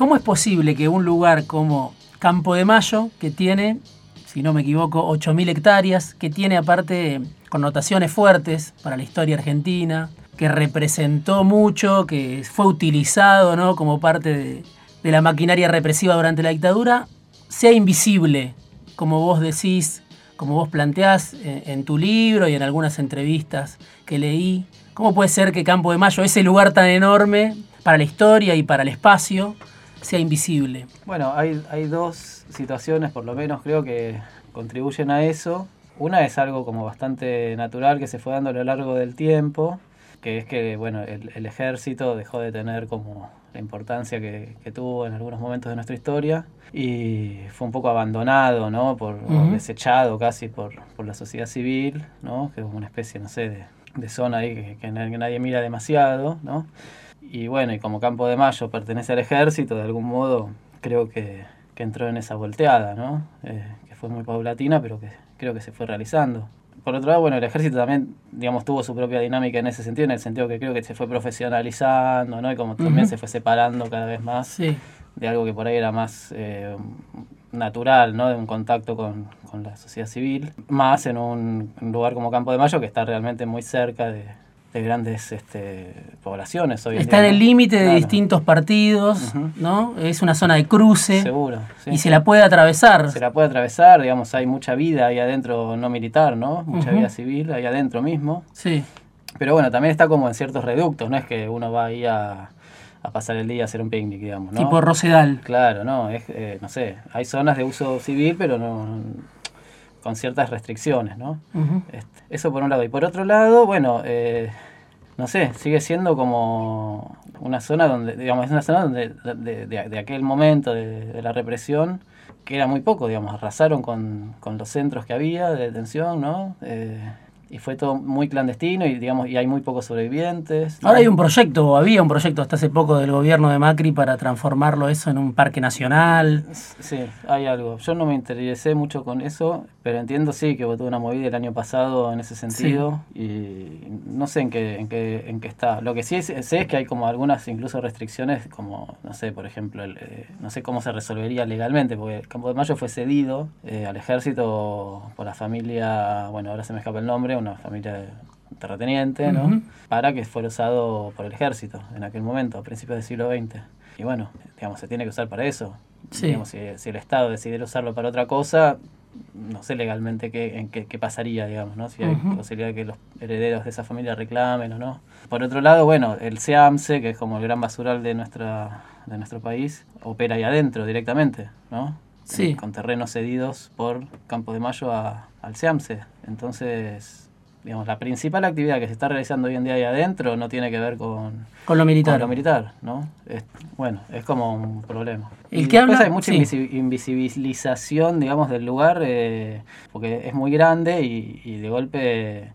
¿Cómo es posible que un lugar como Campo de Mayo, que tiene, si no me equivoco, 8.000 hectáreas, que tiene aparte connotaciones fuertes para la historia argentina, que representó mucho, que fue utilizado ¿no? como parte de, la maquinaria represiva durante la dictadura, sea invisible, como vos decís, como vos planteás en, en, tu libro y en algunas entrevistas que leí. ¿Cómo puede ser que Campo de Mayo, ese lugar tan enorme para la historia y para el espacio, sea invisible? Bueno, hay, hay dos situaciones, por lo menos creo que contribuyen a eso. Una es algo como bastante natural que se fue dando a lo largo del tiempo, que es que bueno, el, el ejército dejó de tener como la importancia que, que, tuvo en algunos momentos de nuestra historia y fue un poco abandonado, ¿no? Por, uh -huh. desechado casi por, por, la sociedad civil, ¿no? Que es una especie, no sé, de, de zona ahí que, que, nadie mira demasiado, ¿no? Y bueno, y como Campo de Mayo pertenece al ejército, de algún modo creo que, que entró en esa volteada, ¿no? Eh, que fue muy paulatina, pero que creo que se fue realizando por otro lado, bueno, el ejército también, digamos, tuvo su propia dinámica en ese sentido, en el sentido que creo que se fue profesionalizando, ¿no? Y como también uh -huh. se fue separando cada vez más sí. de algo que por ahí era más eh, natural, ¿no? De un contacto con, con, la sociedad civil, más en un, un, lugar como Campo de Mayo, que está realmente muy cerca de, de grandes este, poblaciones. Hoy Está en, en el límite de distintos partidos, uh -huh. ¿no? Es una zona de cruce. Seguro. Sí, y se la puede atravesar. Se la puede atravesar, digamos, hay mucha vida ahí adentro no militar, ¿no? Mucha uh -huh. vida civil ahí adentro mismo. Sí. Pero bueno, también está como en ciertos reductos, no es que uno va ahí a, a pasar el día a hacer un picnic, digamos, ¿no? Tipo Rosedal. Claro, no, es, eh, no sé, hay zonas de uso civil, pero no con ciertas restricciones, ¿no? Uh -huh. este, eso por un lado. Y por otro lado, bueno, eh, no sé, sigue siendo como una zona donde, digamos, es una zona donde de, de, de aquel momento de, de, la represión, que era muy poco, digamos, arrasaron con, con los centros que había de detención, ¿no? Eh, y fue todo muy clandestino y digamos y hay muy pocos sobrevivientes. Ahora hay un proyecto, o había un proyecto hasta hace poco del gobierno de Macri para transformarlo eso en un parque nacional. Sí, hay algo. Yo no me interesé mucho con eso, pero entiendo sí que votó una movida el año pasado en ese sentido sí. y no sé en qué, en qué, en qué está. Lo que sí sé es que hay como algunas incluso restricciones, como, no sé, por ejemplo, el, eh, no sé cómo se resolvería legalmente, porque el Campo de Mayo fue cedido eh, al ejército por la familia, bueno, ahora se me escapa el nombre, una familia terrateniente, ¿no? Uh -huh. Para que fuera usado por el ejército en aquel momento, a principios del siglo XX. Y bueno, digamos, se tiene que usar para eso. Sí. Digamos, si, si, el Estado decidiera usarlo para otra cosa, no sé legalmente qué, en qué, qué pasaría, digamos, ¿no? Si hay uh -huh. posibilidad de que los herederos de esa familia reclamen o no. Por otro lado, bueno, el SEAMSE, que es como el gran basural de, nuestra, de nuestro país, opera ahí adentro directamente, ¿no? Sí. Con terrenos cedidos por Campo de Mayo a, al SEAMSE. Entonces, digamos, la principal actividad que se está realizando hoy en día ahí adentro no tiene que ver con, con lo militar. Con lo militar, ¿no? Es, bueno, es como un problema. El y que habla, hay mucha sí. invisibilización, digamos, del lugar, eh, porque es muy grande y, y, de golpe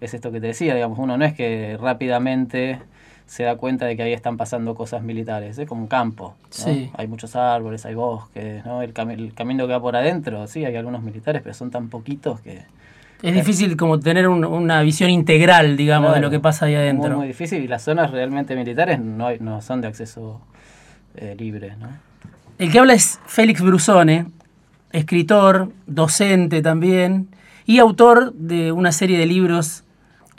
es esto que te decía, digamos, uno no es que rápidamente se da cuenta de que ahí están pasando cosas militares, es como un campo, ¿no? sí. hay muchos árboles, hay bosques, ¿no? el, cam el camino que va por adentro, sí, hay algunos militares, pero son tan poquitos que es difícil como tener un, una visión integral, digamos, claro, de lo que pasa ahí adentro. Muy, muy difícil y las zonas realmente militares no, hay, no son de acceso eh, libre. ¿no? El que habla es Félix Brusone, escritor, docente también y autor de una serie de libros,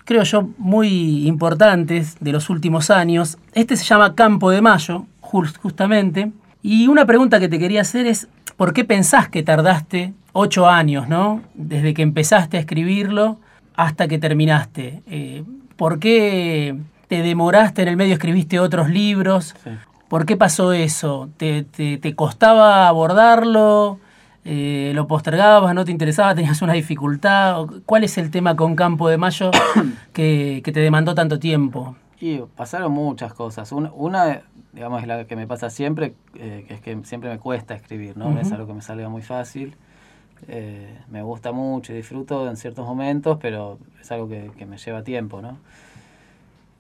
creo yo, muy importantes de los últimos años. Este se llama Campo de Mayo, justamente. Y una pregunta que te quería hacer es, ¿por qué pensás que tardaste ocho años, ¿no? Desde que empezaste a escribirlo hasta que terminaste. Eh, ¿Por qué te demoraste en el medio, escribiste otros libros? Sí. ¿Por qué pasó eso? ¿Te, te, te costaba abordarlo? Eh, ¿Lo postergabas? ¿No te interesaba? ¿Tenías una dificultad? ¿Cuál es el tema con Campo de Mayo que, que te demandó tanto tiempo? Y pasaron muchas cosas. Una, una, digamos, es la que me pasa siempre, eh, que es que siempre me cuesta escribir, ¿no? Uh -huh. Es algo que me salga muy fácil. Eh, me gusta mucho y disfruto en ciertos momentos, pero es algo que, que me lleva tiempo, ¿no?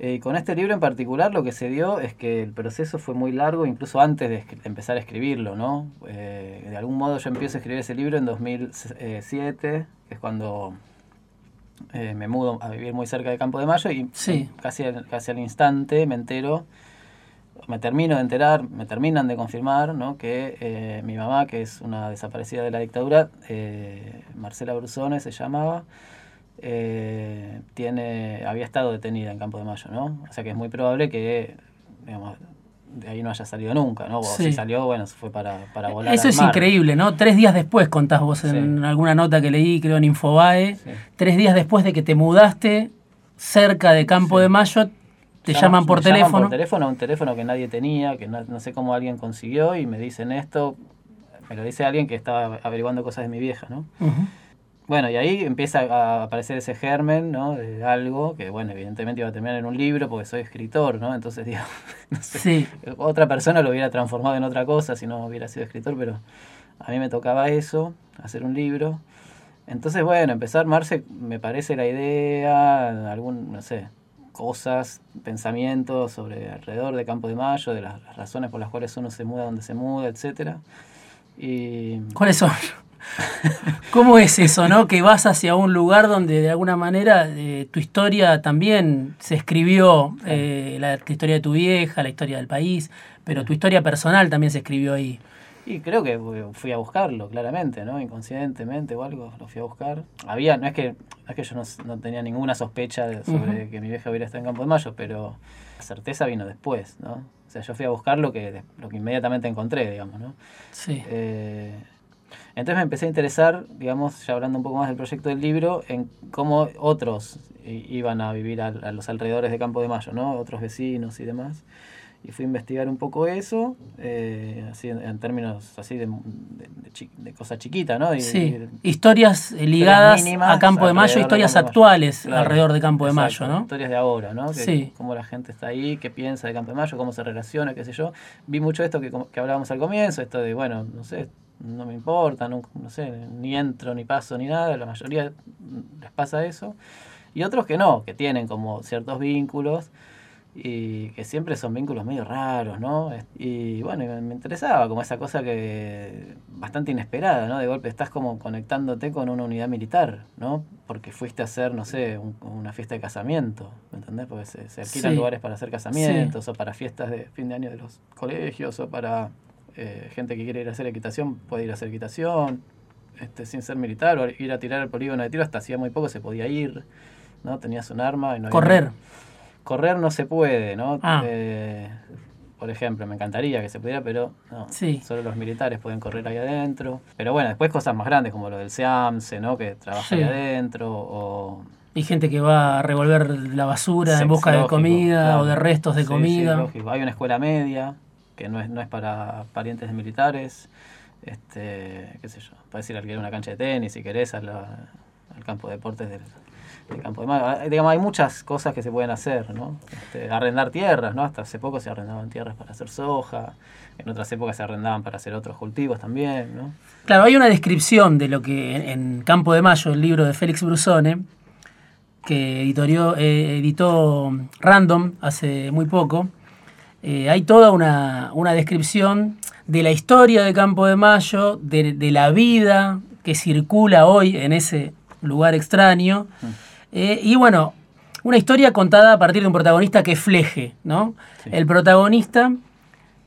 Eh, con este libro en particular lo que se dio es que el proceso fue muy largo, incluso antes de empezar a escribirlo, ¿no? De algún modo yo empiezo a escribir ese libro en 2007, que es cuando me mudo a vivir muy cerca de Campo de Mayo y sí. casi, casi al instante me entero me termino de enterar, me terminan de confirmar, ¿no? Que eh, mi mamá, que es una desaparecida de la dictadura, eh, Marcela Brusone se llamaba, eh, tiene, había estado detenida en Campo de Mayo, ¿no? O sea que es muy probable que, digamos, de ahí no haya salido nunca, ¿no? O Sí. si salió, bueno, se fue para, para volar Eso al es mar. increíble, ¿no? Tres días después, contás vos en Sí. alguna nota que leí, creo en Infobae, Sí. tres días después de que te mudaste cerca de Campo de Mayo, te Llaman- llaman por me llaman teléfono. por teléfono, un teléfono que nadie tenía, que no, no sé cómo alguien consiguió y me dicen esto. Me lo dice alguien que estaba averiguando cosas de mi vieja, ¿no? Ujú. Bueno, y ahí empieza a aparecer ese germen, ¿no? De algo que, bueno, evidentemente iba a terminar en un libro porque soy escritor, ¿no? Entonces, digo, no sé, Sí, otra persona lo hubiera transformado en otra cosa si no hubiera sido escritor, pero a mí me tocaba eso, hacer un libro. Entonces, bueno, empezó a armarse, me parece, la idea, algún, no sé, cosas, pensamientos sobre alrededor de Campo de Mayo, de las, las razones por las cuales uno se muda donde se muda, etcétera. Y ¿cuáles son? ¿Cómo es eso, no? Que vas hacia un lugar donde de alguna manera eh, tu historia también se escribió, eh, la, la historia de tu vieja, la historia del país, pero tu historia personal también se escribió ahí. Y creo que fui a buscarlo, claramente, ¿no? Inconscientemente o algo, lo fui a buscar. Había, no es que, no es que yo no, no tenía ninguna sospecha de- sobre que mi vieja hubiera estado en Campo de Mayo, pero la certeza vino después, ¿no? O sea, yo fui a buscar lo que, lo que inmediatamente encontré, digamos, ¿no? Sí. Eh, entonces me empecé a interesar, digamos, ya hablando un poco más del proyecto del libro, en cómo otros iban a vivir al- a, los alrededores de Campo de Mayo, ¿no? Otros vecinos y demás. Y fui a investigar un poco eso, eh, así en, en términos así de, de, de chi- de cosa chiquita, ¿no? Y- Sí, y- historias eh, ligadas mínimas a Campo de Mayo, de historias de Mayo. actuales Claro, alrededor de Campo de exacto, Mayo, ¿no? Historias de ahora, ¿no? Que, Sí. Cómo la gente está ahí, qué piensa de Campo de Mayo, cómo se relaciona, qué sé yo. Vi mucho esto que, que hablábamos al comienzo, esto de, bueno, no sé, no me importa, no, no sé, ni entro, ni paso, ni nada. La mayoría les pasa eso. Y otros que no, que tienen como ciertos vínculos y que siempre son vínculos medio raros, ¿no? Y bueno, me, interesaba como esa cosa que bastante inesperada, ¿no? De golpe estás como conectándote con una unidad militar, ¿no? Porque fuiste a hacer, no sé, un- una fiesta de casamiento, ¿me entendés? Porque se, se alquilan Sí. lugares para hacer casamientos o para fiestas de fin de año de los colegios o para eh, gente que quiere ir a hacer equitación, puede ir a hacer equitación, este, sin ser militar o ir a tirar el polígono de tiro, hasta hacía muy poco se podía ir, ¿no? Tenías un arma y no había Correr. No se puede, ¿no? Ah. Eh, por ejemplo, me encantaría que se pudiera, pero no. Sí. Solo los militares pueden correr ahí adentro. Pero bueno, después cosas más grandes como lo del SEAMSE, ¿no? Que trabaja ahí Sí. adentro. O Y gente que va a revolver la basura en busca de comida claro. o de restos de comida. Hay una escuela media que no es, no es para parientes de militares. Este, qué sé yo, puedes ir a alquilar una cancha de tenis si querés al, al campo de deportes del, del campo de Mayo. Ah, Digamos, hay muchas cosas que se pueden hacer, ¿no? Este, arrendar tierras, ¿no? Hasta hace poco se arrendaban tierras para hacer soja, en otras épocas se arrendaban para hacer otros cultivos también, ¿no? Claro, hay una descripción de lo que en, Campo de Mayo, el libro de Félix Brusone, que editorió, eh, editó Random hace muy poco. Eh, hay toda una, una descripción de la historia de Campo de Mayo, de, de la vida que circula hoy en ese lugar extraño. Eh, y bueno, una historia contada a partir de un protagonista que Fleje, ¿no? Sí. El protagonista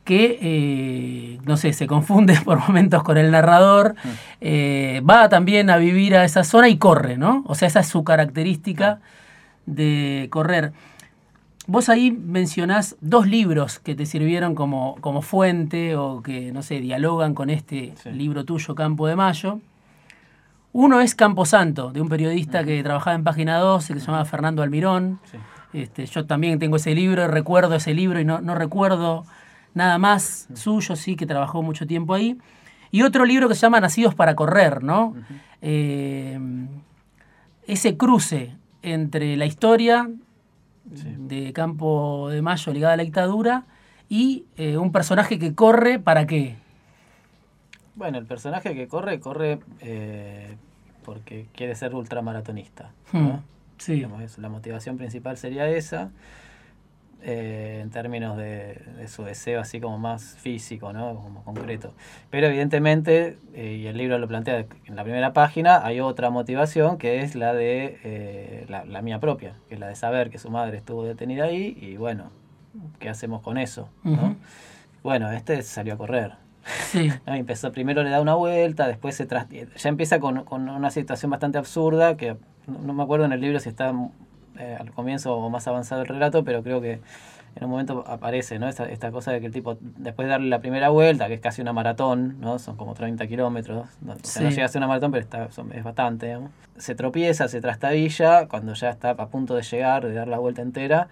que, eh, no sé, se confunde por momentos con el narrador, eh, va también a vivir a esa zona y corre, ¿no? O sea, esa es su característica de correr. Vos ahí mencionás dos libros que te sirvieron como, como fuente o que, no sé, dialogan con este Sí. libro tuyo, Campo de Mayo. Uno es Camposanto, de un periodista que trabajaba en Página 12, que se llamaba Fernando Almirón. Sí. Este, yo también tengo ese libro, recuerdo ese libro y no, no recuerdo nada más suyo, sí, que trabajó mucho tiempo ahí. Y otro libro que se llama Nacidos para Correr, ¿no? Eh, ese cruce entre la historia Sí. de Campo de Mayo ligada a la dictadura y eh, un personaje que corre para qué. Bueno, el personaje que corre, corre eh, porque quiere ser ultramaratonista. Hmm, ¿no? Sí, Digamos, la motivación principal sería esa, eh, en términos de, de su deseo así como más físico, ¿no? como concreto. Pero evidentemente, eh, y el libro lo plantea en la primera página, hay otra motivación que es la de eh, la, la mía propia, que es la de saber que su madre estuvo detenida ahí y bueno, ¿qué hacemos con eso? ¿no? Bueno, este salió a correr. Sí. Empezó, primero le da una vuelta, después se tras, ya empieza con, con una situación bastante absurda, que no, no me acuerdo en el libro si está eh, al comienzo o más avanzado el relato, pero creo que en un momento aparece ¿no? esta, esta cosa de que el tipo, después de darle la primera vuelta, que es casi una maratón, ¿no? son como 30 kilómetros, no, o sea, no llega a ser una maratón, pero está, son- es bastante, digamos. se tropieza, se trastabilla, cuando ya está a punto de llegar, de dar la vuelta entera,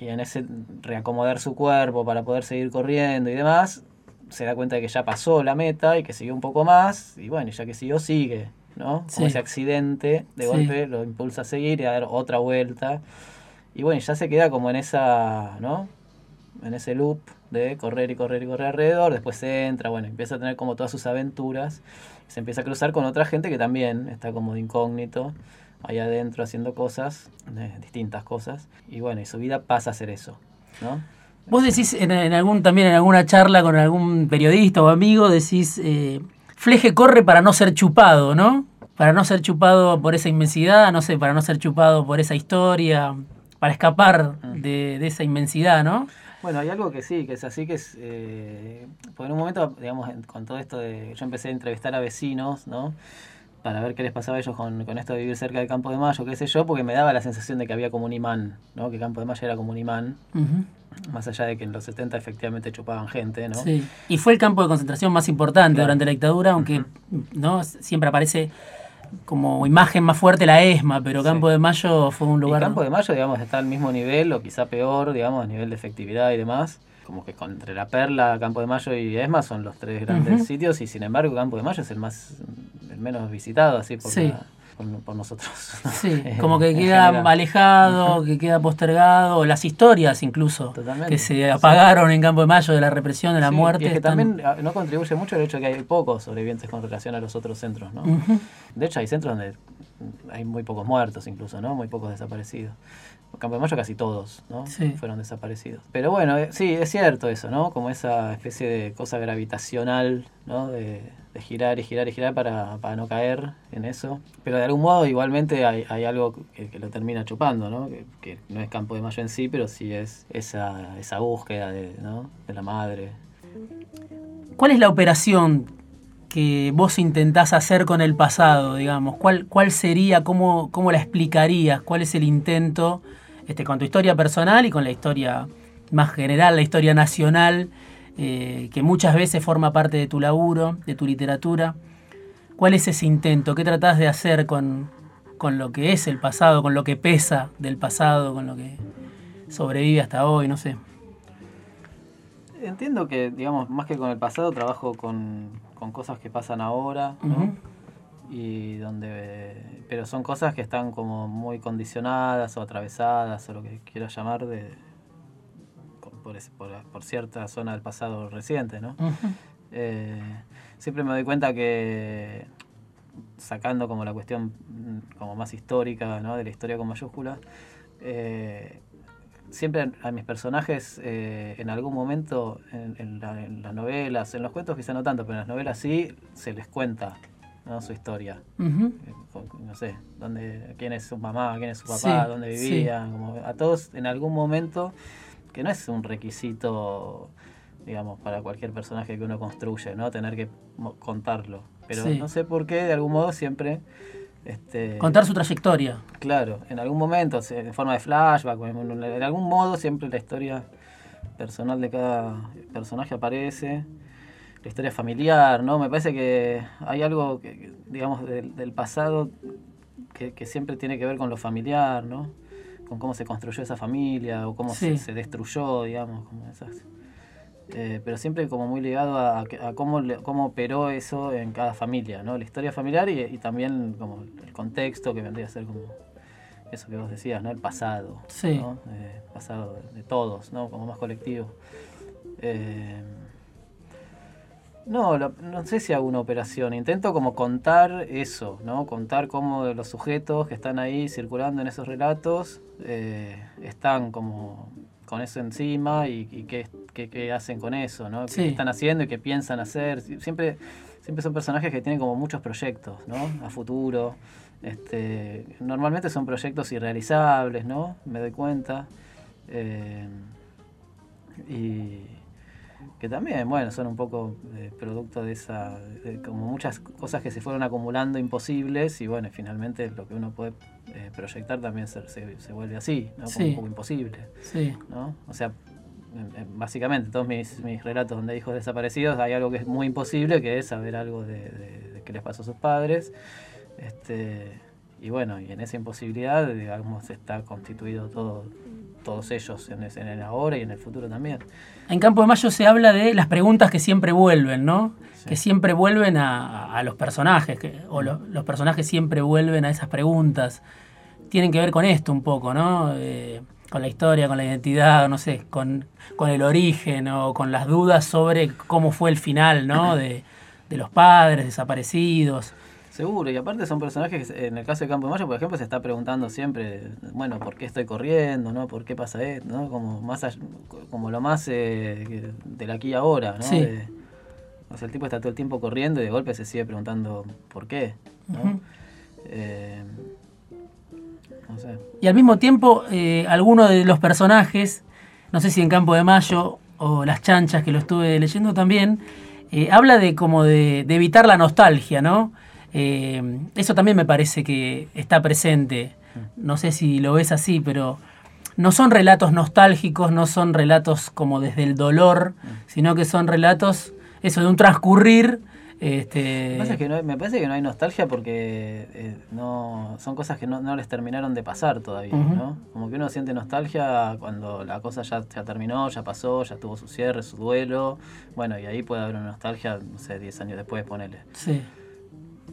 y en ese reacomodar su cuerpo para poder seguir corriendo y demás, se da cuenta de que ya pasó la meta y que siguió un poco más, y bueno, ya que siguió, sigue, ¿no? Como Sí. ese accidente de Sí. golpe lo impulsa a seguir y a dar otra vuelta. Y bueno, ya se queda como en esa, ¿no? En ese loop de correr y correr y correr alrededor, después se entra, bueno, empieza a tener como todas sus aventuras, se empieza a cruzar con otra gente que también está como de incógnito, ahí adentro haciendo cosas, eh, distintas cosas, y bueno, y su vida pasa a ser eso, ¿no? Vos decís en, en algún también en alguna charla con algún periodista o amigo, decís, eh, Fleje corre para no ser chupado, ¿no? Para no ser chupado por esa inmensidad, no sé, para no ser chupado por esa historia, para escapar Mm. de, de esa inmensidad, ¿no? Bueno, hay algo que sí, que es así, que es, eh, porque en un momento, digamos, con todo esto de, yo empecé a entrevistar a vecinos, ¿no? Para ver qué les pasaba a ellos con, con esto de vivir cerca del Campo de Mayo, qué sé yo, porque me daba la sensación de que había como un imán, ¿no? Que Campo de Mayo era como un imán, más allá de que en los 70 efectivamente chupaban gente, ¿no? Sí. Y fue el campo de concentración más importante Claro. durante la dictadura, aunque no siempre aparece como imagen más fuerte la ESMA, pero Sí. Campo de Mayo fue un Y lugar... Campo de Mayo, digamos, está al mismo nivel, o quizá peor, digamos, a nivel de efectividad y demás. Como que entre La Perla, Campo de Mayo y ESMA son los tres grandes Ujú. sitios, y sin embargo Campo de Mayo es el más el menos visitado, así por, Sí. la- por, por nosotros. Sí, En- como que queda general. alejado, que queda postergado, las historias incluso, Totalmente. que se apagaron en Campo de Mayo de la represión, de la Sí, muerte. y es que están- también ah, no contribuye mucho el hecho de que hay pocos sobrevivientes con relación a los otros centros, ¿no? Ujú. De hecho, hay centros donde hay muy pocos muertos incluso, ¿no? Muy pocos desaparecidos. Campo de Mayo casi todos, ¿no? Sí. Fueron desaparecidos. Pero bueno, eh, sí, es cierto eso, ¿no? Como esa especie de cosa gravitacional, ¿no? De, de girar y girar y girar para, para no caer en eso. Pero de algún modo igualmente hay, hay algo que, que lo termina chupando, ¿no? Que, que no es Campo de Mayo en sí, pero sí es esa, esa búsqueda de, ¿no? de la madre. ¿Cuál es la operación que vos intentás hacer con el pasado, digamos? ¿Cuál, cuál sería, cómo, cómo la explicarías? ¿Cuál es el intento este, con tu historia personal y con la historia más general, la historia nacional, eh, que muchas veces forma parte de tu laburo, de tu literatura? ¿Cuál es ese intento? ¿Qué tratás de hacer con, con lo que es el pasado, con lo que pesa del pasado, con lo que sobrevive hasta hoy? No sé. Entiendo que, digamos, más que con el pasado, trabajo con, con cosas que pasan ahora, ¿no? Y donde, pero son cosas que están como muy condicionadas o atravesadas o lo que quieras llamar de, por, por, ese- por- por cierta zona del pasado reciente, ¿no? Eh, siempre me doy cuenta que sacando como la cuestión mm, como más histórica, ¿no? de la historia con mayúsculas, eh, siempre a mis personajes eh, en algún momento en, en la- en las novelas, en los cuentos quizá no tanto, pero en las novelas sí se les cuenta ¿no? su historia. No sé, dónde, quién es su mamá, quién es su papá, Sí, dónde sí. vivían, como a todos en algún momento, que no es un requisito, digamos, para cualquier personaje que uno construye, ¿no? Tener que contarlo. Pero Sí. no sé por qué, de algún modo siempre... Este, Contar su trayectoria. Claro, en algún momento, en forma de flashback, en algún modo siempre la historia personal de cada personaje aparece, la historia familiar, ¿no? Me parece que hay algo, que, digamos, del, del pasado que, que siempre tiene que ver con lo familiar, ¿no? Con cómo se construyó esa familia o cómo Sí. se, se destruyó, digamos, como esas... Eh, pero siempre como muy ligado a, cómo, le- cómo operó eso en cada familia, ¿no? La historia familiar y, y también como el contexto que vendría a ser como eso que vos decías, ¿no? El pasado, Sí. ¿no? Eh, pasado de, de todos, ¿no? Como más colectivo. Eh, no, lo- no sé si hago una operación. Intento como contar eso, ¿no? Contar cómo los sujetos que están ahí circulando en esos relatos eh, están como con eso encima y, y qué, qué- qué hacen con eso, ¿no? Sí. ¿Qué están haciendo y qué piensan hacer? Sie- Siempre, siempre son personajes que tienen como muchos proyectos, ¿no? A futuro. Este, normalmente son proyectos irrealizables, ¿no? Me doy cuenta. Eh, Y que también, bueno, son un poco eh, producto de esa, de como muchas cosas que se fueron acumulando imposibles y bueno, finalmente lo que uno puede eh, proyectar también se, se, se vuelve así, ¿no? Como Sí. un poco imposible, Sí. ¿no? O sea, en- en- básicamente todos mis, mis relatos donde hay hijos desaparecidos hay algo que es muy imposible, que es saber algo de, de- de qué les pasó a sus padres. Este, y bueno, y en esa imposibilidad, digamos, está constituido todo, todos ellos en, en el ahora y en el futuro también. En Campo de Mayo se habla de las preguntas que siempre vuelven, ¿no? Sí. Que siempre vuelven a, a los personajes, que, o lo- los personajes siempre vuelven a esas preguntas. Tienen que ver con esto un poco, ¿no? Eh, con la historia, con la identidad, no sé, con, con el origen o con las dudas sobre cómo fue el final, ¿no? De, de los padres desaparecidos. Seguro, y aparte son personajes que en el caso de Campo de Mayo, por ejemplo, se está preguntando siempre, bueno, ¿por qué estoy corriendo? ¿no? ¿Por qué pasa esto? ¿no? Como, más como lo más eh, del aquí y ahora, ¿no? Sí. De- o sea, el tipo está todo el tiempo corriendo y de golpe se sigue preguntando ¿por qué? Eh, no sé. Y al mismo tiempo, eh, algunos de los personajes, no sé si en Campo de Mayo o Las Chanchas, que lo estuve leyendo también, eh, habla de como de, de evitar la nostalgia, ¿no? Eh, eso también me parece que está presente. No sé si lo ves así, pero no son relatos nostálgicos, no son relatos como desde el dolor, sino que son relatos, eso, de un transcurrir. Este, Me parece que no hay, me parece que no hay nostalgia porque eh, no son cosas que no, no les terminaron de pasar todavía. ¿no? Como que uno siente nostalgia cuando la cosa ya, ya terminó, ya pasó, ya tuvo su cierre, su duelo. Bueno, y ahí puede haber una nostalgia, no sé, 10 años después, ponele. sí,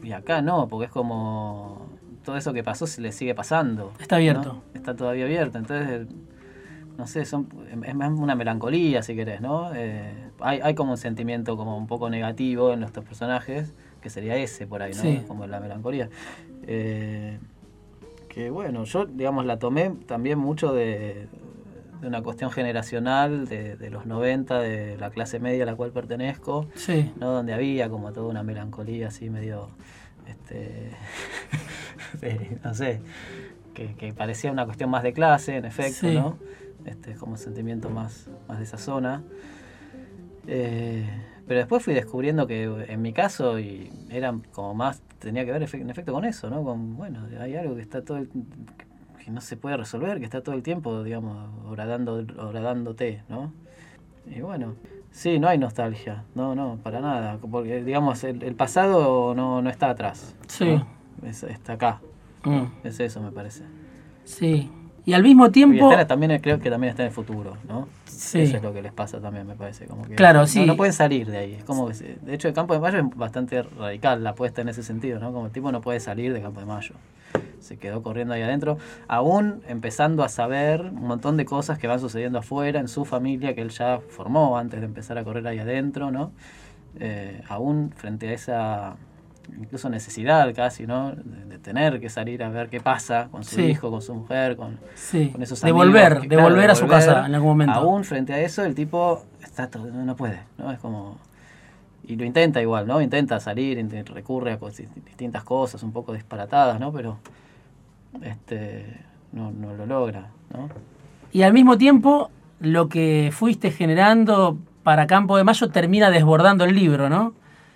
Y acá no, porque es como todo eso que pasó se le sigue pasando. Está abierto. ¿no? Está todavía abierto. Entonces, no sé, son, es más una melancolía, si querés, ¿no? Eh, hay, hay como un sentimiento como un poco negativo en nuestros personajes, que sería ese por ahí, ¿no? Sí. Como la melancolía. Eh, que bueno, yo, digamos, la tomé también mucho de, de una cuestión generacional de, de los 90, de la clase media a la cual pertenezco. sí, ¿no? Donde había como toda una melancolía así medio, este, de- no sé, que, que parecía una cuestión más de clase, en efecto, Sí. ¿no? Este, como sentimiento más, más de esa zona. Eh, pero después fui descubriendo que en mi caso y era como más, tenía que ver en efecto con eso, ¿no? Con, bueno, hay algo que está todo el- que no se puede resolver, que está todo el tiempo, digamos, horadando, horadándote, ¿no? Y bueno, sí, no hay nostalgia, no, no, para nada, porque digamos, el, el pasado no, no está atrás, Sí. ¿no? Es- está acá, Mm, es eso me parece. sí. Y al mismo Y tiempo... está- también creo que también está en el futuro, ¿no? Sí. Eso es lo que les pasa también, me parece. Como que Claro, no, sí. No pueden salir de ahí. Es como que de hecho, el Campo de Mayo es bastante radical la apuesta en ese sentido, ¿no? Como el tipo no puede salir de Campo de Mayo. Se quedó corriendo ahí adentro, aún empezando a saber un montón de cosas que van sucediendo afuera, en su familia, que él ya formó antes de empezar a correr ahí adentro, ¿no? Eh, aún frente a esa incluso necesidad casi, ¿no? De, de tener que salir a ver qué pasa con su Sí. hijo, con su mujer, con, Sí, con esos amigos volver, que, de claro, volver a su casa en algún momento. Aún frente a eso, el tipo está todo- no puede, ¿no? Es como. Y lo intenta igual, ¿no? Intenta salir, recurre a distintas cosas, un poco disparatadas, ¿no? Pero. Este. No, no lo logra, ¿no? Y al mismo tiempo, lo que fuiste generando para Campo de Mayo termina desbordando el libro, ¿no?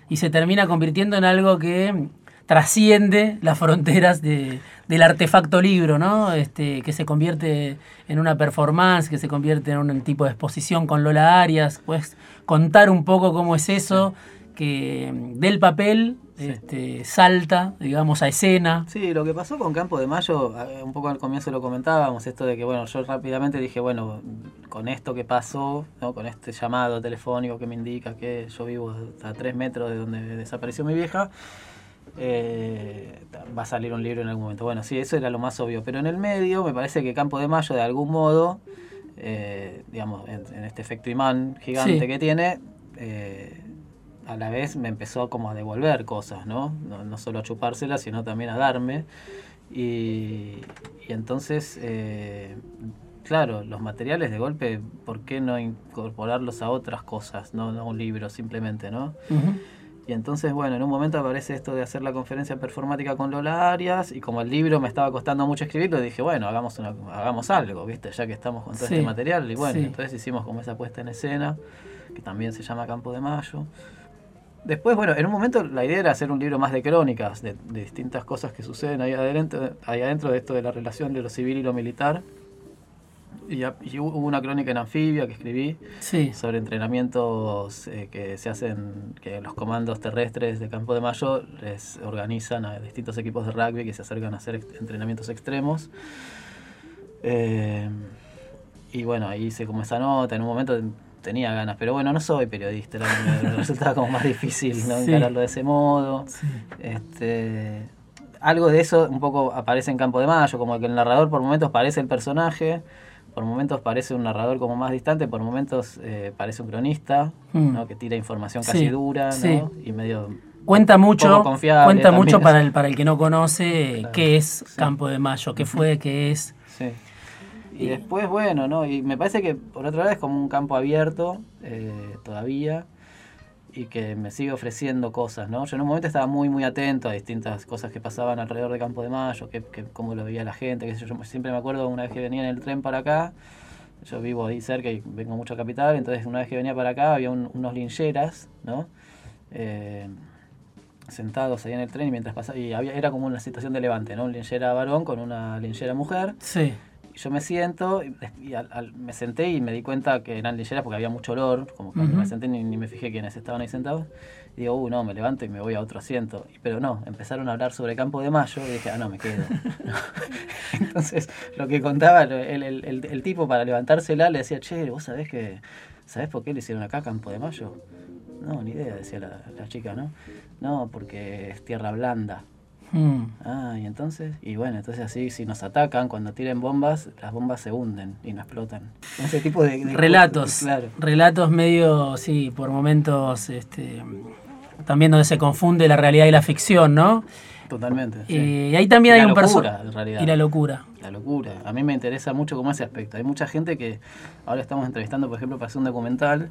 Y se termina convirtiendo en algo que trasciende las fronteras de- del artefacto libro, ¿no? Este, que se convierte en una performance, que se convierte en un tipo de exposición con Lola Arias. Puedes contar un poco cómo es eso, que del papel Sí. este, salta, digamos, a escena. Sí, lo que pasó con Campo de Mayo, un poco al comienzo lo comentábamos, esto de que, bueno, yo rápidamente dije, bueno, con esto que pasó, ¿no? con este llamado telefónico que me indica que yo vivo a tres metros de donde desapareció mi vieja, eh, va a salir un libro en algún momento. Bueno, sí, eso era lo más obvio, pero en el medio me parece que Campo de Mayo, de algún modo, eh, digamos, en, en este efecto imán gigante Sí. que tiene, eh, a la vez me empezó como a devolver cosas, ¿no? No, no solo a chupárselas, sino también a darme. Y, y entonces, eh, claro, los materiales de golpe, ¿por qué no incorporarlos a otras cosas? No, no a un libro simplemente, ¿no? Ujú. Y entonces, bueno, en un momento aparece esto de hacer la conferencia performática con Lola Arias y como el libro me estaba costando mucho escribirlo, dije, bueno, hagamos, una, hagamos algo, ¿viste? Ya que estamos con todo este material. Y bueno, entonces hicimos como esa puesta en escena, que también se llama Campo de Mayo. Después, bueno, en un momento la idea era hacer un libro más de crónicas, de, distintas cosas que suceden ahí adentro, ahí adentro de esto de la relación de lo civil y lo militar. Y, hubo una crónica en anfibia que escribí sobre entrenamientos eh, que se hacen, que los comandos terrestres de Campo de Mayo les organizan a distintos equipos de rugby que se acercan a hacer entrenamientos extremos. Eh, y bueno, ahí hice como esa nota, en un momento tenía ganas, pero bueno, no soy periodista, me resultaba como más difícil ¿no? encararlo de ese modo. Este, algo de eso un poco aparece en Campo de Mayo, como que el narrador por momentos parece el personaje, por momentos parece un narrador como más distante, por momentos eh, parece un cronista, mm. ¿no? que tira información casi dura ¿no? y medio cuenta mucho cuenta mucho para el para el que no conoce qué es Campo de Mayo, qué fue, qué es. Y después, bueno, ¿no? Y me parece que por otro lado es como un campo abierto eh, todavía y que me sigue ofreciendo cosas, ¿no? Yo en un momento estaba muy, muy atento a distintas cosas que pasaban alrededor de Campo de Mayo, que, que cómo lo veía la gente, que yo, yo siempre me acuerdo una vez que venía en el tren para acá, yo vivo ahí cerca y vengo mucho a Capital, entonces una vez que venía para acá había unos lincheras, ¿no? Eh, sentados ahí en el tren y mientras pasaba, y había, era como una situación de levante, ¿no? Un linchera varón con una linchera mujer. Sí yo me siento, y, me senté y me di cuenta que eran lincheras porque había mucho olor, como que me senté ni, ni, me fijé quiénes estaban ahí sentados. Y digo, uh, no, me levanto y me voy a otro asiento. Pero no, empezaron a hablar sobre Campo de Mayo y dije, ah, no, me quedo. Entonces, lo que contaba el, el, el, tipo para levantársela le decía, che, vos sabés que, ¿sabés por qué le hicieron acá Campo de Mayo? No, ni idea, decía la, la chica, ¿no? No, porque es tierra blanda. Hmm. Ah, y entonces, y bueno, entonces así, si nos atacan, cuando tiren bombas, las bombas se hunden y no explotan. Ese tipo de, relatos, relatos medio, sí, por momentos, este, también donde se confunde la realidad y la ficción, ¿no? Totalmente. Eh, y ahí también hay un personaje. Y la locura. La locura. A mí me interesa mucho como ese aspecto. Hay mucha gente que ahora estamos entrevistando, por ejemplo, para hacer un documental,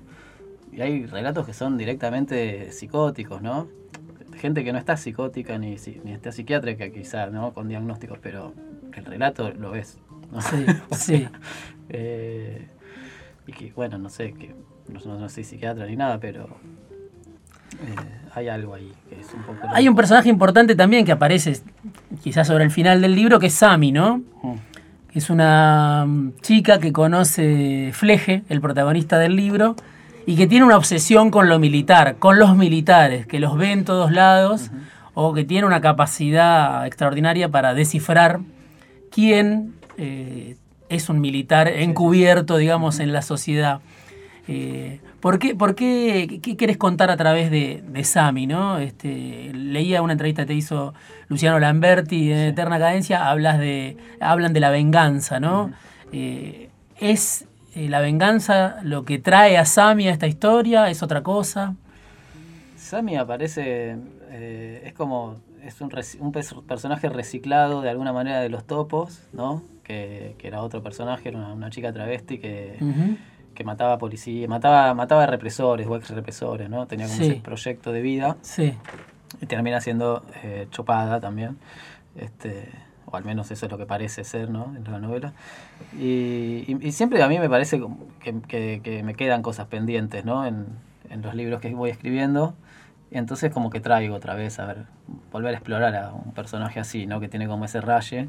y hay relatos que son directamente psicóticos, ¿no? Gente que no está psicótica ni, ni está psiquiátrica quizás, ¿no? Con diagnósticos, pero el relato lo es. Sí, sí. Eh, y que, bueno, no sé, que no, soy psiquiatra ni nada, pero eh, hay algo ahí que es un poco... Hay un personaje importante también que aparece quizás sobre el final del libro, que es Sami, ¿no? Mm. Es una mm, chica que conoce Fleje, el protagonista del libro, y que tiene una obsesión con lo militar, con los militares, que los ve en todos lados o que tiene una capacidad extraordinaria para descifrar quién eh, es un militar encubierto, digamos, en la sociedad. Eh, ¿por, qué, por qué, qué, querés contar a través de, de Sami? ¿no? Este, leía una entrevista que te hizo Luciano Lamberti en Eterna Cadencia, hablas de, hablan de la venganza, ¿no? Eh, ¿Es eh, la venganza lo que trae a Sami a esta historia? ¿Es otra cosa? Sami aparece, eh, es como, es un, un, personaje reciclado de alguna manera de los topos, ¿no? Que, que era otro personaje, era una, chica travesti que, que mataba policías, mataba, mataba represores o ex represores, ¿no? Tenía como ese proyecto de vida. Sí. Y termina siendo eh, chopada también. Este, al menos eso es lo que parece ser ¿no? en la novela. Y, siempre a mí me parece que, me quedan cosas pendientes ¿no? en, en, los libros que voy escribiendo. Entonces como que traigo otra vez, a ver, volver a explorar a un personaje así, ¿no? que tiene como ese raye.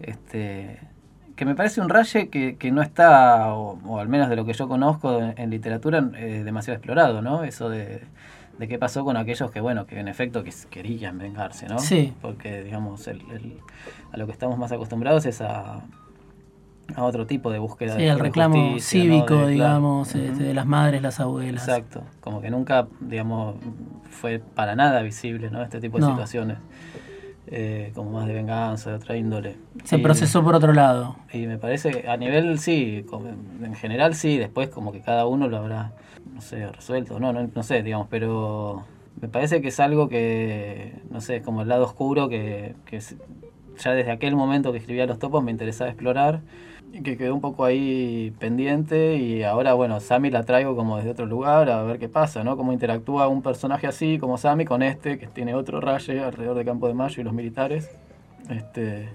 Este, que me parece un raye que, que no está, o, al menos de lo que yo conozco en, literatura, eh, demasiado explorado, ¿no? Eso de de qué pasó con aquellos que, bueno, que en efecto querían vengarse, ¿no? Sí. Porque, digamos, el, a lo que estamos más acostumbrados es a, a otro tipo de búsqueda. Sí, el reclamo cívico, digamos, este, de las madres, las abuelas. Exacto, como que nunca, digamos, fue para nada visible, ¿no? Este tipo de situaciones. Eh, como más de venganza, de otra índole. Se procesó por otro lado. Y me parece que a nivel sí, en general sí, después como que cada uno lo habrá no sé, resuelto, no, no, no sé, digamos, pero me parece que es algo que, no sé, es como el lado oscuro que, ya desde aquel momento que escribía los topos me interesaba explorar que quedó un poco ahí pendiente y ahora, bueno, Sammy la traigo como desde otro lugar a ver qué pasa, ¿no? Cómo interactúa un personaje así como Sammy con este, que tiene otro raye alrededor de Campo de Mayo y los militares. Este,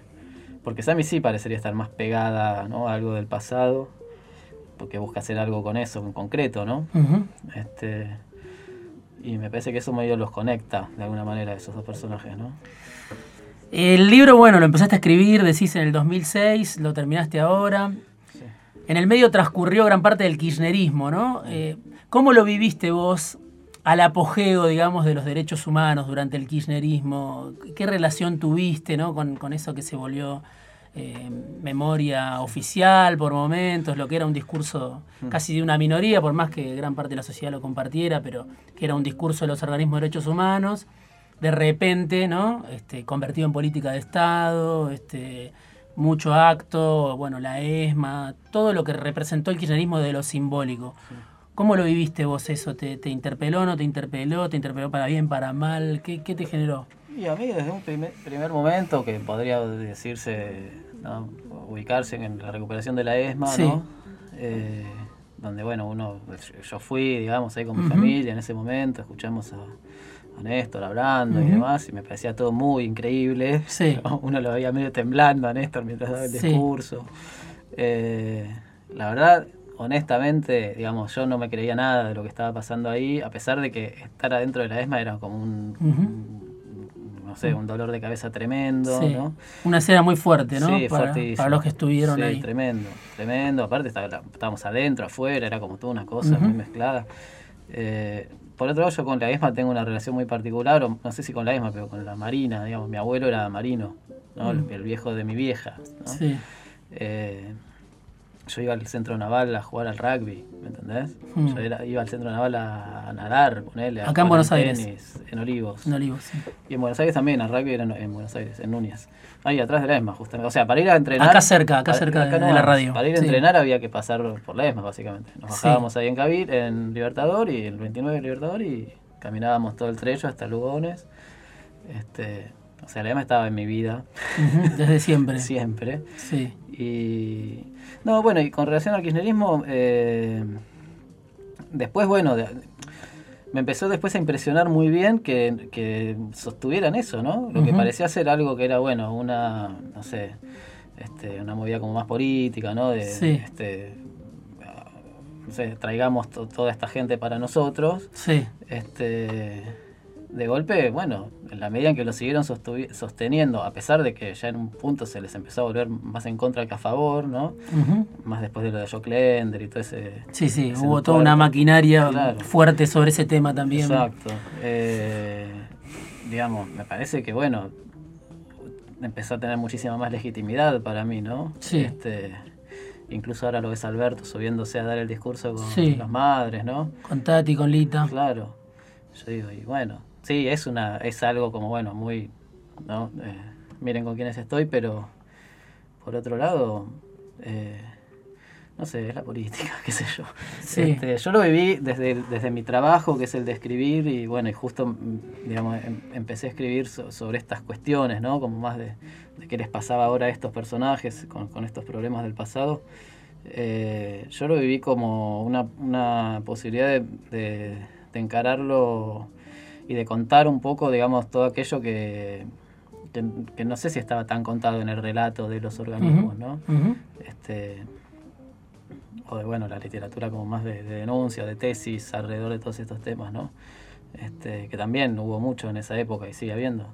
porque Sammy sí parecería estar más pegada, ¿no? A algo del pasado, porque busca hacer algo con eso, en concreto, ¿no? este, y me parece que eso medio los conecta de alguna manera, esos dos personajes, ¿no? El libro, bueno, lo empezaste a escribir, decís, en el 2006, lo terminaste ahora. En el medio transcurrió gran parte del kirchnerismo, ¿no? Eh, ¿Cómo lo viviste vos al apogeo, digamos, de los derechos humanos durante el kirchnerismo? ¿Qué relación tuviste, ¿no? Con, eso que se volvió eh, memoria oficial por momentos, lo que era un discurso mm. casi de una minoría, por más que gran parte de la sociedad lo compartiera, pero que era un discurso de los organismos de derechos humanos de repente, ¿no? Este, convertido en política de Estado, este, mucho acto, bueno, la ESMA, todo lo que representó el kirchnerismo de lo simbólico. ¿Cómo lo viviste vos eso? ¿Te, ¿Te, interpeló, no te interpeló? ¿Te interpeló para bien, para mal? ¿Qué, qué te generó? Y a mí desde un primer, momento que podría decirse, ubicarse en la recuperación de la ESMA, ¿no? Eh, donde bueno, uno, yo fui, digamos, ahí con mi familia en ese momento, escuchamos a, a Néstor hablando y demás, y me parecía todo muy increíble. Uno lo veía medio temblando a Néstor mientras daba el discurso. Eh, la verdad, honestamente, digamos, yo no me creía nada de lo que estaba pasando ahí, a pesar de que estar adentro de la ESMA era como un, no sé, un dolor de cabeza tremendo, ¿no? Una escena muy fuerte, ¿no? Sí, para, para los que estuvieron ahí. tremendo, tremendo. Aparte estábamos adentro, afuera, era como toda una cosa muy mezclada. Eh, por otro lado, yo con la ESMA tengo una relación muy particular, o no sé si con la ESMA, pero con la Marina, digamos, mi abuelo era marino, ¿no? El, viejo de mi vieja. Sí. Eh, yo iba al centro naval a jugar al rugby, ¿me entendés? Mm. Yo iba al centro naval a, nadar, ponerle. Acá en Buenos Aires. en Olivos. En Olivos, sí. Y en Buenos Aires también, al rugby era en, Buenos Aires, en Núñez. Ahí atrás de la ESMA, justamente. O sea, para ir a entrenar. Acá cerca, acá cerca de, la radio. Para ir a entrenar había que pasar por la ESMA, básicamente. Nos bajábamos ahí en Cavir, en Libertador, y el 29 de Libertador, y caminábamos todo el trecho hasta Lugones. Este, o sea, la ESMA estaba en mi vida. desde siempre. siempre. Sí. Y. No, bueno, y con relación al kirchnerismo, eh, después, bueno, me empezó después a impresionar muy bien que, sostuvieran eso, ¿no? Lo que parecía ser algo que era, bueno, una, no sé, este, una movida como más política, ¿no? De, este, no sé, traigamos toda esta gente para nosotros. Sí. Este, de golpe, bueno, en la medida en que lo siguieron sosteniendo, a pesar de que ya en un punto se les empezó a volver más en contra que a favor, ¿no? Más después de lo de Joe Klender y todo ese... Sí, sí, hubo toda una maquinaria fuerte sobre ese tema también. Exacto. Eh, digamos, me parece que, bueno, empezó a tener muchísima más legitimidad para mí, ¿no? Sí. Este, incluso ahora lo ves Alberto subiéndose a dar el discurso con las madres, ¿no? Con Tati, con Lita. Claro. Yo digo, y bueno, sí, es, una, es algo como, bueno, muy, ¿no? Eh, miren con quiénes estoy, pero por otro lado, eh, no sé, es la política, qué sé yo. Este, yo lo viví desde, desde mi trabajo, que es el de escribir, y bueno, y justo, mm, digamos, em, empecé a escribir sobre estas cuestiones, ¿no? Como más de, qué les pasaba ahora a estos personajes con, estos problemas del pasado. Eh, yo lo viví como una, una posibilidad de, de encararlo y de contar un poco, digamos, todo aquello que, que, no sé si estaba tan contado en el relato de los organismos, ¿no? este, o de, bueno, la literatura como más de, de, denuncia, de tesis alrededor de todos estos temas, ¿no? Este, que también hubo mucho en esa época y sigue habiendo.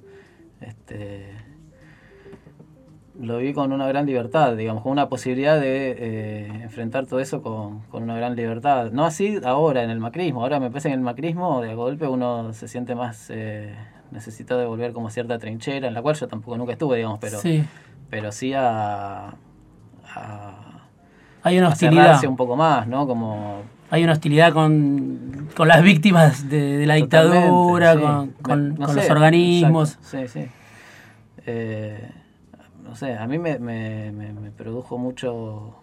Este, lo vi con una gran libertad, digamos, con una posibilidad de eh, enfrentar todo eso con, una gran libertad. No así ahora en el macrismo, ahora me parece que en el macrismo de golpe uno se siente más eh, necesitado de volver como a cierta trinchera, en la cual yo tampoco nunca estuve, digamos, pero sí, pero sí a, Hay una hostilidad. un poco más, ¿no? Como hay una hostilidad con, las víctimas de, la dictadura, con, los organismos. Sí, sí. Eh, no sé, a mí me, me, me, produjo mucho,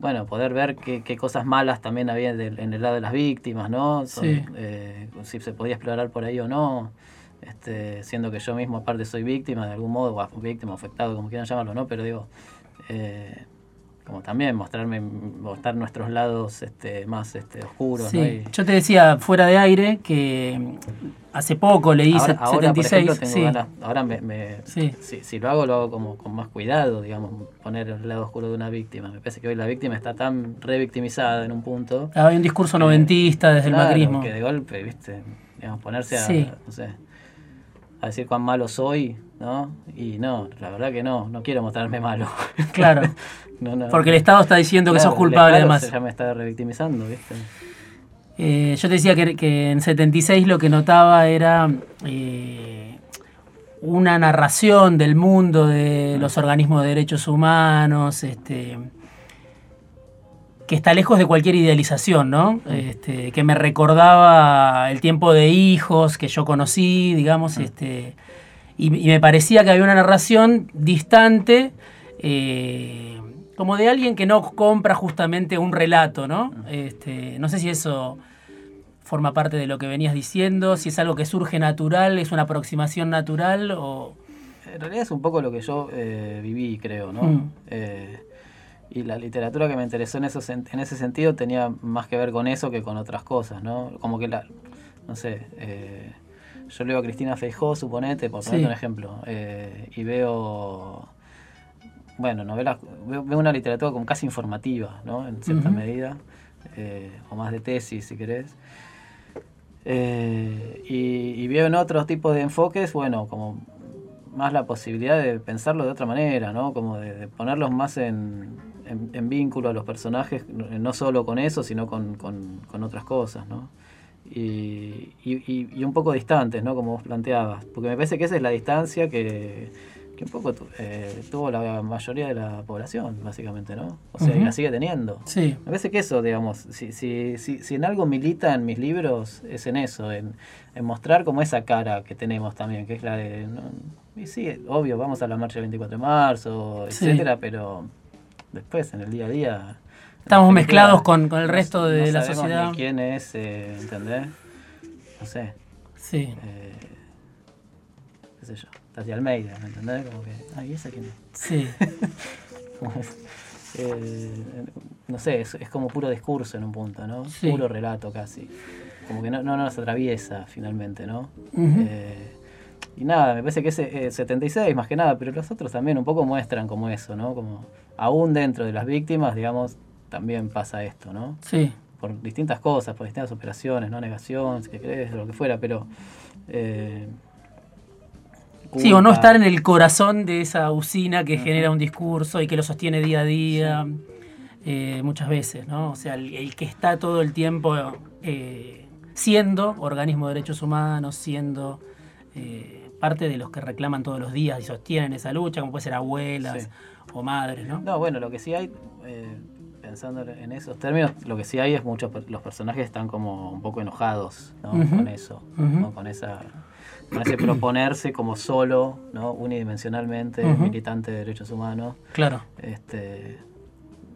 bueno, poder ver qué, qué cosas malas también había en el lado de las víctimas, ¿no? Eh, si se podía explorar por ahí o no, este, siendo que yo mismo aparte soy víctima de algún modo, o víctima, afectado, como quieran llamarlo, ¿no? Pero digo, eh, como también mostrarme, mostrar nuestros lados este, más este, oscuros. Sí. ¿no? Y- Yo te decía fuera de aire que hace poco leí ahora, set- ahora, por 76. ejemplo, tengo sí. ganas- ahora me, me- Sí. si, si lo hago, lo hago como con más cuidado, digamos, poner el lado oscuro de una víctima. Me parece que hoy la víctima está tan revictimizada en un punto. Ah, Hay un discurso noventista desde Claro, el macrismo. Que de golpe, viste, digamos, ponerse a, Sí. no sé, a decir cuán malo soy, ¿no? Y no, la verdad que no, no quiero mostrarme malo. Claro. No, no. Porque el Estado está diciendo que Claro, sos culpable además. Ya me está revictimizando, ¿viste? Eh, yo te decía que, que en 76 lo que notaba era eh, una narración del mundo de los organismos de derechos humanos, este, que está lejos de cualquier idealización, ¿no? Este, que me recordaba el tiempo de hijos que yo conocí, digamos, este, y, y me parecía que había una narración distante, eh, como de alguien que no compra justamente un relato, ¿no? Este, no sé si eso forma parte de lo que venías diciendo, si es algo que surge natural, es una aproximación natural o... En realidad es un poco lo que yo eh, viví, creo, ¿no? Mm. Eh, y la literatura que me interesó en, ese sentido tenía más que ver con eso que con otras cosas, ¿no? Como que la, no sé, eh, yo leo a Cristina Feijó, suponete, por ponerte Sí. un ejemplo, y veo, bueno, novelas, veo, una literatura como casi informativa, ¿no? En cierta Ujú. medida, eh, o más de tesis, si querés. Eh, y, y veo en otros tipos de enfoques, bueno, como más la posibilidad de pensarlo de otra manera, ¿no? Como de, de ponerlos más en, en- en vínculo a los personajes, no solo con eso, sino con, con- con otras cosas, ¿no? Y- y un poco distantes, ¿no? Como vos planteabas, porque me parece que esa es la distancia que, que un poco tu- eh, tuvo la mayoría de la población, básicamente, ¿no? O sea, y la sigue teniendo. Sí, Me parece que eso, digamos, si, si, si, si en algo milita en mis libros, es en eso, en, en mostrar como esa cara que tenemos también, que es la de... ¿no? Y sí, obvio, vamos a la marcha del 24 de marzo, Sí. etcétera, pero después, en el día a día... Estamos mezclados con- con el no- resto de no la sabemos sociedad. ni quién es, eh, ¿entendés? No sé, sí. eh, qué sé yo, Tati Almeida, ¿me entendés? Como que, ay, ¿esa quién es? Sí, Eh, no sé, es, es como puro discurso en un punto, ¿no? Sí. Puro relato casi. Como que no, no nos atraviesa finalmente, ¿no? Ujú. Eh, y nada, me parece que ese eh, 76 más que nada, pero los otros también un poco muestran como eso, ¿no? Como aún dentro de las víctimas, digamos, también pasa esto, ¿no? sí. Por distintas cosas, por distintas operaciones, no negación, si querés, lo que fuera, pero... eh, Sí, o no estar en el corazón de esa usina que genera un discurso y que lo sostiene día a día, eh, muchas veces, ¿no? O sea, el, el que está todo el tiempo eh, siendo organismo de derechos humanos, siendo eh, parte de los que reclaman todos los días y sostienen esa lucha, como puede ser abuelas Sí. o madres, ¿no? No, bueno, lo que sí hay, pensando en esos términos, lo que sí hay es muchos, los personajes están como un poco enojados con eso, con esa con ese proponerse como solo, ¿no? unidimensionalmente, militante de derechos humanos. Claro. Este,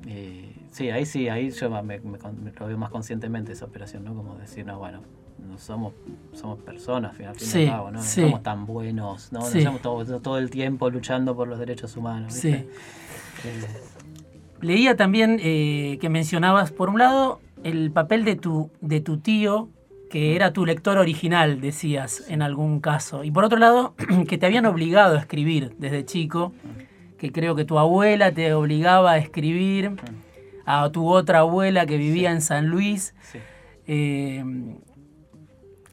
y sí, ahí sí, ahí yo me, me me lo veo más conscientemente esa operación, ¿no? Como decir, no, bueno, no somos, somos personas, al fin, al fin y Sí, al cabo, ¿no? No sí. somos tan buenos, ¿no? No Sí. estamos todo, todo el tiempo luchando por los derechos humanos. Sí. Eh, Leía también eh, que mencionabas, por un lado, el papel de tu, de tu tío, que era tu lector original, decías en algún caso. Y por otro lado, que te habían obligado a escribir desde chico, que creo que tu abuela te obligaba a escribir, a tu otra abuela que vivía en San Luis. sí. Eh,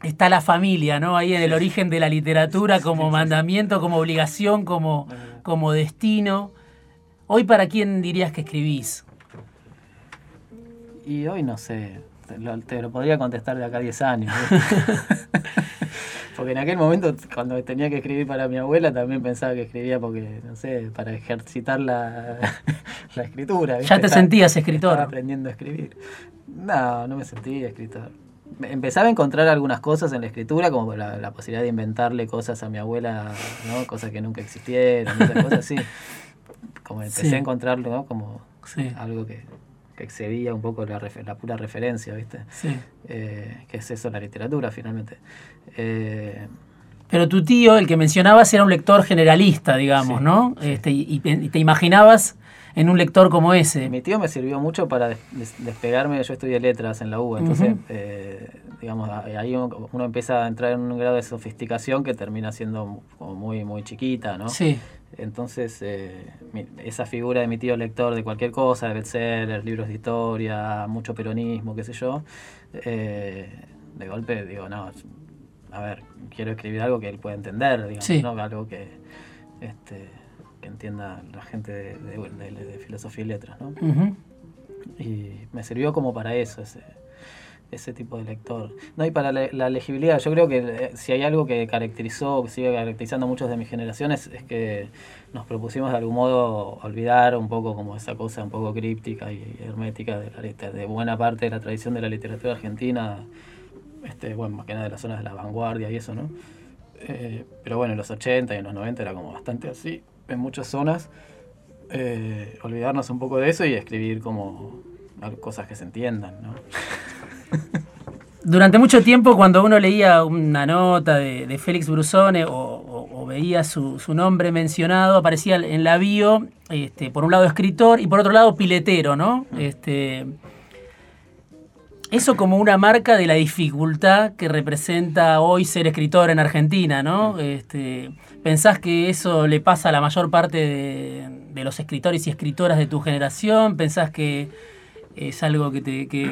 está la familia, ¿no? Ahí en el origen de la literatura como mandamiento, como obligación, como, como destino. Hoy, ¿para quién dirías que escribís? Y hoy no sé, te lo, te lo podría contestar de acá a 10 años. porque en aquel momento, cuando tenía que escribir para mi abuela, también pensaba que escribía porque, no sé, para ejercitar la, la escritura. ¿viste? Ya te Estaba- sentías escritor. Estaba aprendiendo a escribir. No, no me sentía escritor. Empezaba a encontrar algunas cosas en la escritura, como la, la posibilidad de inventarle cosas a mi abuela, ¿no? Cosas que nunca existieron, esas cosas así. Como empecé Sí. a encontrarlo, ¿no? Como Sí, algo que, que excedía un poco la, la pura referencia, ¿viste? sí. Eh, que es eso la literatura, finalmente. Eh, Pero tu tío, el que mencionabas, era un lector generalista, digamos, Sí, ¿no? sí. Este, y, te imaginabas en un lector como ese. Mi tío me sirvió mucho para des- des- despegarme. Yo estudié letras en la UBA, entonces, eh, digamos, ahí uno, uno empieza a entrar en un grado de sofisticación que termina siendo como muy, muy chiquita, ¿no? Sí, Entonces, eh, esa figura de mi tío lector de cualquier cosa, de bestsellers, libros de historia, mucho peronismo, qué sé yo, eh, de golpe digo, no, a ver, quiero escribir algo que él pueda entender, digamos, Sí. ¿no? algo que, este, que entienda la gente de, de- de- de filosofía y letras. ¿no? Y me sirvió como para eso, ese, ese tipo de lector. No, y para la, la legibilidad, yo creo que eh, si hay algo que caracterizó, que sigue caracterizando a muchos de mis generaciones, es que nos propusimos de algún modo olvidar un poco como esa cosa un poco críptica y hermética de, la, de buena parte de la tradición de la literatura argentina, este, bueno, más que nada de las zonas de la vanguardia y eso, ¿no? Eh, pero bueno, en los 80 y en los 90 era como bastante así, en muchas zonas. Eh, olvidarnos un poco de eso y escribir como cosas que se entiendan, ¿no? Durante mucho tiempo, cuando uno leía una nota de, de Félix Brusone o, o- o veía su, su nombre mencionado, aparecía en la bio, este, por un lado escritor y por otro lado piletero, ¿no? Este, eso como una marca de la dificultad que representa hoy ser escritor en Argentina, ¿no? Este, ¿Pensás que eso le pasa a la mayor parte de, de los escritores y escritoras de tu generación? ¿Pensás que es algo que te que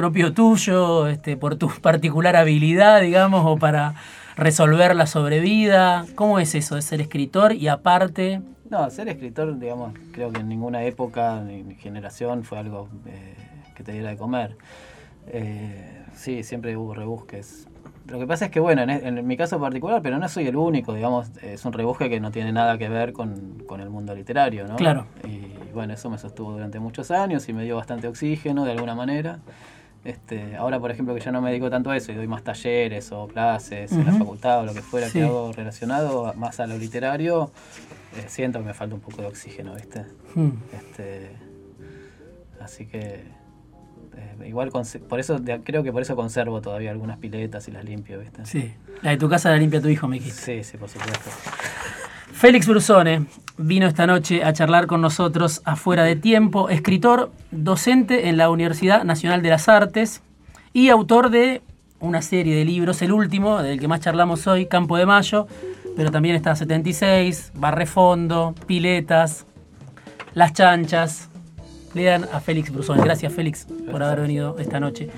propio tuyo, este, por tu particular habilidad, digamos, o para resolver la sobrevida? ¿Cómo es eso de ser escritor y aparte? No, ser escritor, digamos, creo que en ninguna época ni generación fue algo eh, que te diera de comer. Eh, sí, siempre hubo rebusques. Lo que pasa es que, bueno, en, e- en mi caso particular, pero no soy el único, digamos, es un rebusque que no tiene nada que ver con, con el mundo literario, ¿no? Claro. Y bueno, eso me sostuvo durante muchos años y me dio bastante oxígeno de alguna manera. Este, ahora, por ejemplo, que ya no me dedico tanto a eso y doy más talleres o clases en la facultad o lo que fuera Sí. que hago relacionado más a lo literario, eh, siento que me falta un poco de oxígeno, ¿viste? hmm, Este, así que eh, igual por eso de- creo que por eso conservo todavía algunas piletas y las limpio, ¿viste? sí, la de tu casa la limpia tu hijo, me dijiste. sí, sí, por supuesto. Félix Brusone vino esta noche a charlar con nosotros afuera de tiempo, escritor, docente en la Universidad Nacional de las Artes y autor de una serie de libros, el último, del que más charlamos hoy, Campo de Mayo, pero también está 76, Barrefondo, Piletas, Las Chanchas. Lean a Félix Brusone. Gracias, Félix, por haber venido esta noche.